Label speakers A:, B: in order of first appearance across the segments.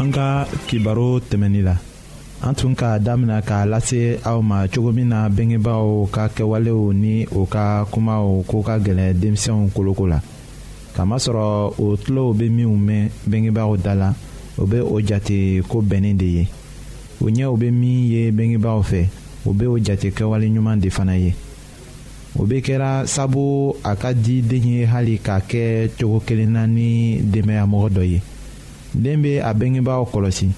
A: an
B: ka kibaro tɛmɛni la an tun k'a damina k'a lase aw ma cogo min na bengebaaw ka kɛwalew ni o ka kumaw ko ka gɛlɛn denmisɛnw koloko la kamasɔrɔ o tulow bɛ minnu mɛn bengebaaw da la o bɛ o jate ko bɛnnen de ye o ɲɛw bɛ min ye bengebaaw fɛ o bɛ o jate kɛwale ɲuman de fana ye o bɛ kɛra sabu a ka di den ye hali k'a kɛ cogo kelen na ni denbayamɔgɔ dɔ ye den bɛ a bengebaaw kɔlɔsi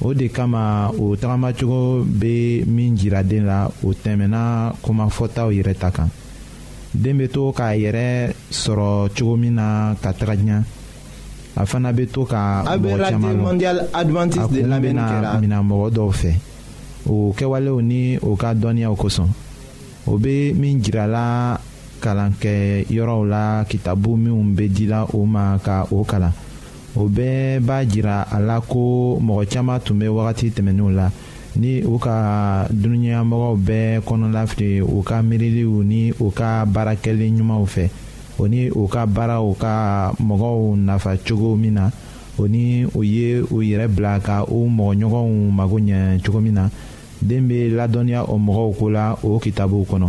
B: o de kama o tagamacogo bɛ min jira den la o tɛmɛnna komafɔtaw yɛrɛ ta kan. den bɛ to k'a yɛrɛ sɔrɔ cogo min na ka taga ɲɛ a fana bɛ to ka mɔgɔ caman lɔ a kun
A: bɛna
B: minɛ mɔgɔ dɔw fɛ o kɛwalew ni o ka dɔnniyaw kosɔn o bɛ min jirala kalankɛ yɔrɔw la kitabu minnu bɛ dila o ma ka o kalan. o bɛɛ b'a jira a la ko mɔgɔ caman tun bɛ wagati tɛmɛnenw la ni u ka dununyamɔgɔw bɛɛ kɔnɔlafili u ka miiriliw ni u ka baarakɛli ɲumanw fɛ o ni u ka baaraw ka mɔgɔw nafa cogo min na o ni u ye u yɛrɛ bila ka u mɔgɔɲɔgɔnw mago ɲɛ cogo min na den bɛ ladɔnniya o mɔgɔw ko la o kitabuw kɔnɔ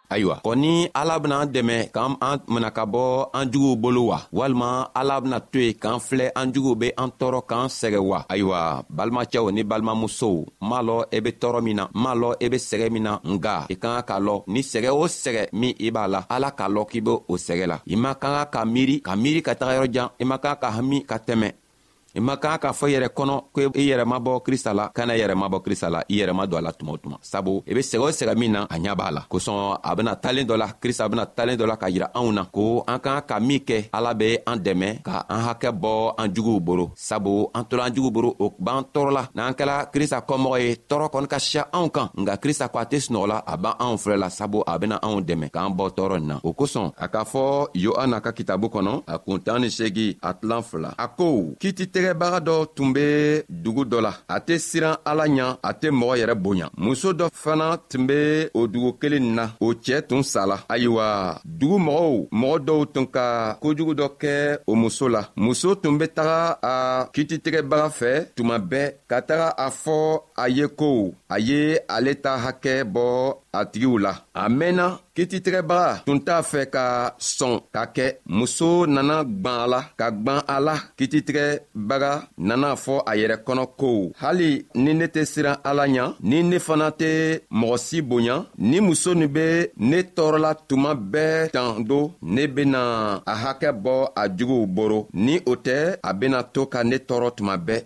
C: ayiwa kɔ ni ala bena an dɛmɛ k'an an mina ka bɔ an juguw bolo wa walima ala bena to ye k'an filɛ an juguw be an tɔɔrɔ k'an sɛgɛ wa ayiwa balimacɛw ni balimamusow n m'a lɔ i e be tɔɔrɔ min na n m'a lɔ i e be sɛgɛ min na nga i ka kan k'a lɔ ni sɛgɛ o sɛgɛ min i b'a la ala k'a lɔ k'i be o sɛgɛ la i man ka ka ka miiri ka miiri ka taga yɔrɔ jan i man ka ka hami ka tɛmɛ i man kan k'a fɔ yɛrɛ kɔnɔ ko i yɛrɛ ma bɔ krista la kana yɛrɛ ma bɔ krista la i yɛrɛ ma don a la tuma o tuma sabu i be sɛgɛ o sɛgɛ min na a ɲa b'a la kosɔn a bena talen dɔ la krista bena talen dɔ la ka yira anw na ko an kan ka min kɛ ala be an dɛmɛ ka an hakɛ bɔ an juguw boro sabu an tola an jugu boro o b'an tɔɔrɔ la n'an kɛla krista kɔmɔgɔ ye tɔɔrɔ kɔni ka siya anw kan nka krista ko a tɛ sunɔgɔ la a b'an anw filɛ la sabu a bena anw dɛmɛ k'an bɔ tɔɔrɔ nin na o kosɔn a k'a fɔ yohana ka kitabu kɔnɔ a kun tan ni segi a tilan la a ko kiti tɛgɛbaga dɔ tun be dugu dɔ la a tɛ siran ala ɲa a tɛ mɔgɔ yɛrɛ bonya muso dɔ fana tun be o dugu kelen na o cɛɛ tun sala ayiwa dugu mɔgɔw mɔgɔ dɔw tun ka kojugu dɔ kɛ o muso la muso tun be taga a kititigɛbaga fɛ tuma bɛɛ ka taga a fɔ a ye ko a ye ale ta hakɛ bɔ a tigiw la a mɛnna kititigɛbaga tun t'a fɛ ka sɔn ka kɛ muso nana gwan a la ka gwan a la kititigɛbaga nana fɔ a yɛrɛ kɔnɔ ko hali ni ne tɛ siran ala ɲa ni ne fana tɛ mɔgɔ si bonya ni muso nin bɛ ne tɔɔrɔla tuma bɛɛ tan do ne bena a hakɛ bɔ a juguw boro ni o tɛ a bena to ka ne tɔɔrɔ tuma bɛɛ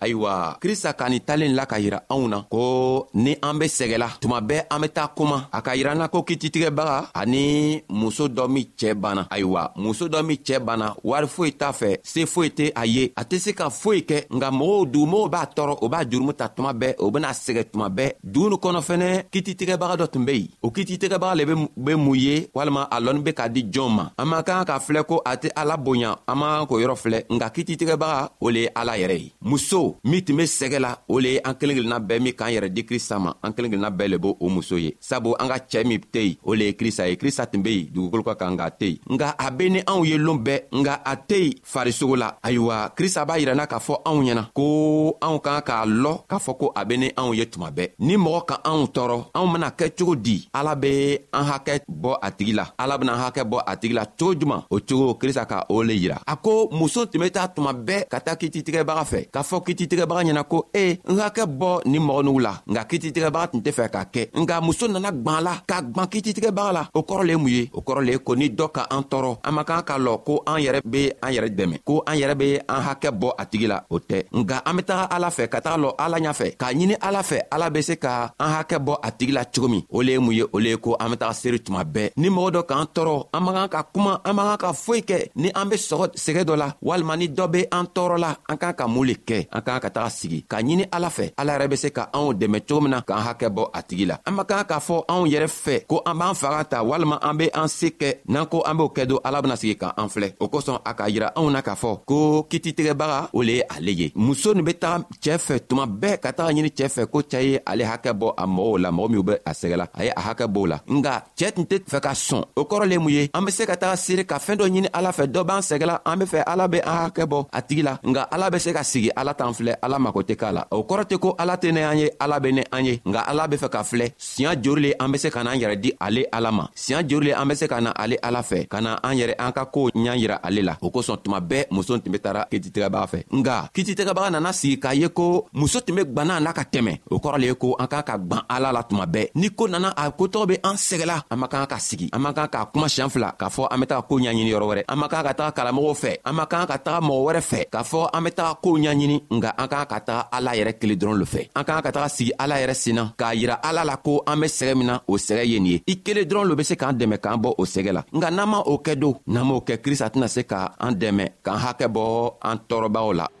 C: ayiwa krista ka nin talen la ka yira anw na ko ni an be sɛgɛla tuma bɛɛ an be taa koma a ka yira na ko kititigɛbaga ani muso dɔ min cɛɛ banna ayiwa muso dɔ min cɛɛ banna wari foyi t'a fɛ se foyi tɛ a ye a tɛ se ka foyi kɛ nka mɔgɔw dugumɔgɔw b'a tɔɔrɔ o b'a jurumu ta tuma bɛɛ o bɛna sɛgɛ tuma bɛɛ duuni kɔnɔ fɛnɛ kititigɛbaga dɔ tun bɛ yen o kititigɛbaga le bɛ mun ye walima a lɔnni bɛ k'a di jɔn ma an man kan ka filɛ ko a tɛ ala bonya an man kan k'o yɔrɔ filɛ nka kititigɛbaga o le ye ala yɛrɛ ye muso min tun bɛ sɛgɛ la o le ye an kelen kelenna bɛɛ min k'an yɛrɛ di krista ma an kelen kelenna bɛɛ le b'o o muso ye sabu an ka cɛɛ min tɛ yen o le ye krista ye krista tun be yen dugukolo ka kan k'a tɛ yen nka a be ni anw ye loon bɛɛ nka a tɛ yen farisogo la ayiwa krista b'a yiranna k'a fɔ anw ɲɛna ko anw kan k'a lɔ k'a fɔ ko a be ni anw ye tuma bɛɛ ni mɔgɔ ka anw tɔɔrɔ anw bena kɛ cogo di ala be an hakɛ bɔ a tigi la ala bena hakɛ bɔ a tigi la cogo juman o cogo krista ka o le yira a ko muso tun be taa tuma bɛɛ ka taa kititigɛbaga fɛ k'a fɔ kititigɛbaga ɲɛna ko e n hakɛ bɔ nin mɔgɔ nugu la nka kititigɛbaga tun tɛ fɛ k'a kɛ nka muso nana gwan la ka gwan kititigɛbaga la o kɔrɔ le mun ye o kɔrɔ le ko ni dɔ ka an tɔɔrɔ an man kan k'a lɔ ko an yɛrɛ be an yɛrɛ dɛmɛ ko an yɛrɛ be an hakɛ bɔ a tigi la o tɛ nka an be taga ala fɛ ka taga lɔ ala ɲa fɛ k'a ɲini ala fɛ ala be se ka an hakɛ bɔ a tigi la cogo min o le ye mun ye o le ye ko an be taga seeri tuma bɛɛ ni mɔgɔ dɔ k'an tɔɔrɔ an man kan ka kuma an man kan ka foyi kɛ ni an be sɔgɔ sɛgɛ dɔ la walima ni dɔ be an tɔɔrɔ la an k'an ka mun le kɛ an k'an ka taga sigi k'a ɲini ala fɛ ala yɛrɛ be se ka anw dɛmɛ cogo min na k'an hakɛ bɔ a tigi la an man kan k'a fɔ anw yɛrɛ fɛ ko an b'an faga ta walima an be an se kɛ n'an ko an b'o kɛ don ala bena sigi ka an filɛ o kosɔn a k'a yira anw na k'a fɔ ko kititigɛbaga o le ye ale ye muso nin be taga cɛɛ fɛ tuma bɛɛ ka taga ɲini cɛɛ fɛ ko cɛɛ ye ale hakɛ bɔ a mɔgɔw la mɔgɔ minw be a sɛgɛ la a ye a hakɛ b'o la nka cɛɛ tun tɛ fɛ ka sɔn o kɔrɔ le mun ye an be se ka taga siri ka fɛɛn dɔ ɲini ala fɛ dɔ b'an sɛgɛla an be fɛ ala be an hakɛ bɔ a tigi la nka ala be se ka sigi ala t'an filɛ ala mako tɛ k'a la o kɔrɔ tɛ ko ala tɛ ne an ye ala be ne an ye nka ala be fɛ ka filɛ siɲa jori le an be se ka n'an yɛrɛ di ale ala ma siɲa jori le an be se ka na ale ala fɛ ka na an yɛrɛ an ka koo ɲa yira ale la o kosɔn tuma bɛɛ muso tun be tara kititigɛbaga fɛ nka kititigɛbaga nana sigi k'a ye ko muso tun be gwanna n'a ka tɛmɛ o kɔrɔ le ye ko an k'a ka gwan ala la tuma bɛɛ ni ko nana a kotɔgɔ be an sɛgɛla an man kan ka sigi an man kan k'a kuma siɲan fila k'a fɔ an be taga koo ɲaɲini yɔrɔ wɛrɛ an man kan ka taga kalamɔgɔw fɛ an man kan ka taga mɔgɔ wɛrɛ fɛ k'a fɔ an be taga koo ɲaɲini nga an k'an ka taga ala yɛrɛ kelen dɔrɔn lo fɛ an k'an ka taga sigi ala yɛrɛ senna k'a yira ala la ko an be sɛgɛ min na o sɛgɛ ye nin ye i kelen dɔrɔn lo be se k'an dɛmɛ k'an bɔ o sɛgɛ la nka n'an ma o kɛ don n'an m'o kɛ krista tɛna se ka an dɛmɛ k'an hakɛ bɔ an tɔɔrɔbaw la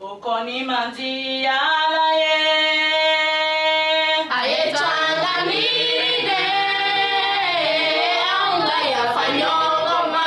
D: o kɔni man di ala ye a ye to an ka
E: miiri de anw ka yafa ɲɔgɔn ma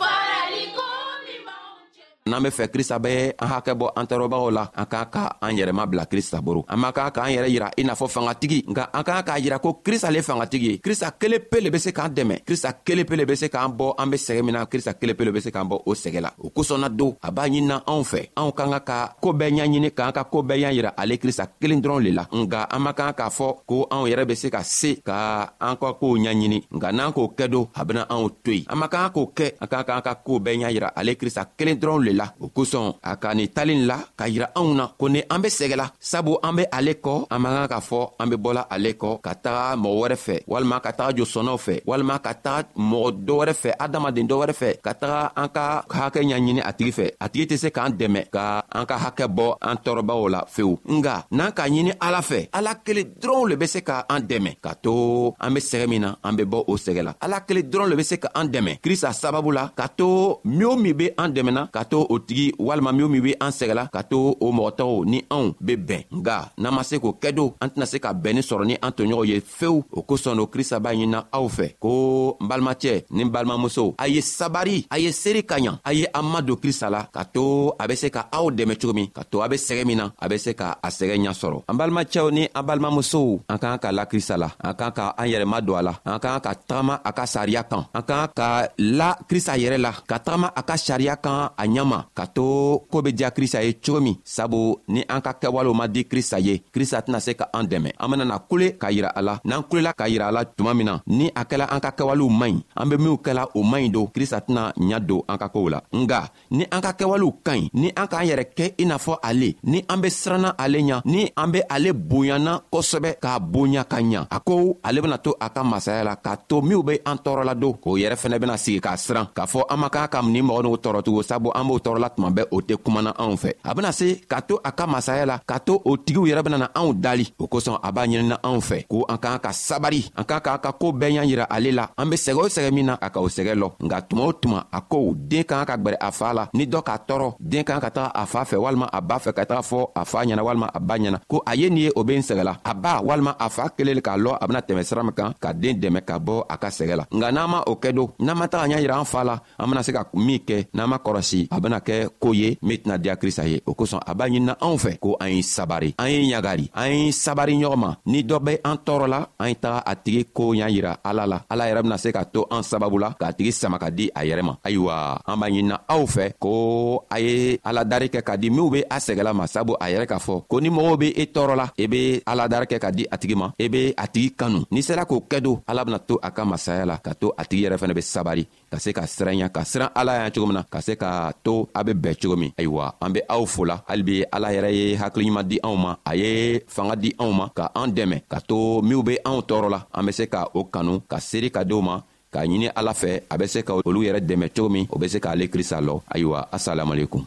D: farali ko ni b'anw cɛ
C: n'an be fɛ krista be an hakɛ bɔ an tɔɔrɔbagaw la an k'a ka an yɛrɛma bila krista boro an man kan k'an yɛrɛ yira i n'a fɔ fangatigi nka an k'an k'a yira ko krista le fangatigi ye krista kelen pe le be se k'an dɛmɛ krista kelen pe le be se k'an bɔ an be sɛgɛ min na krista kelen pe le be se k'an bɔ o sɛgɛ la o kosɔn na don a b'a ɲinina anw fɛ anw ka ka ka koo bɛɛ ɲaɲini k'an ka koo bɛɛ y'a yira ale krista kelen dɔrɔn le la nka an man kan k'a fɔ ko anw yɛrɛ be se ka se ka an ka koow ɲaɲini nka n'an k'o kɛ don a bena anw to yen an man kan k'o kɛ an ka k'an ka koo bɛɛ y'a yira ale krista kelen dɔrɔn le la o kosɔn a ka nin talen la k'a yira anw na ko ni an be sɛgɛla sabu an be ale kɔ an man kan k'a fɔ an be bɔla ale kɔ ka taga mɔgɔ wɛrɛ fɛ walima ka taga josɔnnaw fɛ walima ka taga mɔgɔ dɔ wɛrɛ fɛ adamaden dɔ wɛrɛ fɛ ka taga an ka hakɛ ɲaɲini a tigi fɛ a tigi tɛ se k'an dɛmɛ ka an ka hakɛ bɔ an tɔɔrɔbaw la fewu nga n'an k'a ɲini ala fɛ ala kelen dɔrɔnw le be se ka an dɛmɛ ka to an be sɛgɛ min na an be bɔ o sɛgɛ la ala kelen dɔrɔn le be se ka an dɛmɛ krista sababu la ka to min o min be an dɛmɛna ka to o tigi walima min o min be an sɛgɛ la ka to o mɔgɔ tɔgɔw ni anw be bɛn nga n'an ma se k'o kɛ don an tɛna se ka bɛnni sɔrɔ ni an toɲɔgɔn ye fewu o kosɔn o krista b'a ɲinina aw fɛ ko n balimacɛ ni n balimamusow a ye sabari a ye seeri ka ɲa a ye an madon krista la ka to a be se ka aw dɛmɛ cogo min ka to a be sɛgɛ min na a be se ka a sɛgɛ ɲa sɔrɔ an balimacɛw ni an balimamusow an k'an ka lakirisa la an k'an ka an yɛrɛma don a la an k'an ka tagama a ka sariya kan an k'an ka la krista yɛrɛ la ka tagama a ka sariya kan a ɲama ka to koo be diya krista ye cogo min sabu ni an ka kɛwalew ma di krista ye krista tɛna se ka an dɛmɛ an benana kule k'a yira a la n'an kulela k'a yira a la tuma min na ni a kɛla an ka kɛwalew man ɲi an be minw kɛla o man ɲi don krista tɛna ɲa don an ka koow la nga ni an ka kɛwalew ka ɲi ni an k'an yɛrɛ kɛ i n'a fɔ ale ni an be siranna ale ɲa ni an be ale bonyana kosɛbɛ k'a bonya ka ɲa a ko ale bena to a ka masaya la k'a to minw be an tɔɔrɔla don o yɛrɛ fɛnɛ bena sigi k'a siran k'a fɔ an man kan ka nin mɔgɔ n'u tɔɔrɔtugun sabu an b'o tɔɔrɔla tuma bɛɛ o tɛ kumana anw fɛ a bena se k'a to a ka masaya la k'a to o tigiw yɛrɛ benana anw dali o kosɔn a b'a ɲinina anw fɛ ko an k'an ka sabari an k'a k'a ka koo bɛɛ y'a yira ale la an be sɛgɛ o sɛgɛ min na a ka o sɛgɛ lɔ nka tuma o tuma a ko den ka kan ka gwɛrɛ a faa la ni dɔ k'a tɔɔrɔ den ka kan ka taga a faa fɛ walima a b'a fɛ ka taga fɔ a faa ɲɛna walima a ba ɲɛna ko a ye nin ye o be n sɛgɛ la a ba walima a faa kelen k'a lɔ a bena tɛmɛ sira min kan ka den dɛmɛ ka bɔ a ka sɛgɛ la nka n'an ma o kɛ don n'an ma taga y'a yira an faa la an bena se ka min kɛ n'an ma kɔrɔsi a bena kɛ koo ye min tɛna diya krista ye o kosɔn a b'a ɲinina anw fɛ ko an ye sabari an ye ɲagari an ye sabari ɲɔgɔn ma ni dɔ bɛ an tɔɔrɔ la an ye taga a tigi ko y'a yira ala la ala yɛrɛ bena se ka to an sababu la k'a tigi sama ka di a yɛrɛ ma ayiwa an b'a ɲinina aw fɛ ko a ye aladari kɛ ka di minw be a sɛgɛla ma sabu a yɛrɛ k'a fɔ ko ni mɔgɔw be i e tɔɔrɔ la i e be aladari kɛ ka di a tigi ma i e be a tigi kanu n'i sera k'o kɛ don ala bena to a ka masaya la ka to a tigi yɛrɛ fɛnɛ be sabari ka se ka siranya ka siran ala yan cogo min na ka se ka to a be bɛɛ cogo min ayiwa an be aw fola halibi ala yɛrɛ ye hakiliɲuman di anw ma a ye fanga di anw ma ka an dɛmɛ ka to minw be anw tɔɔrɔ la an be se ka o kanu ka seeri ka denw ma k'a ɲini ala fɛ a be se ka olu yɛrɛ dɛmɛ cogo min o be se k'ale krista lɔ ayiwa asalamualekum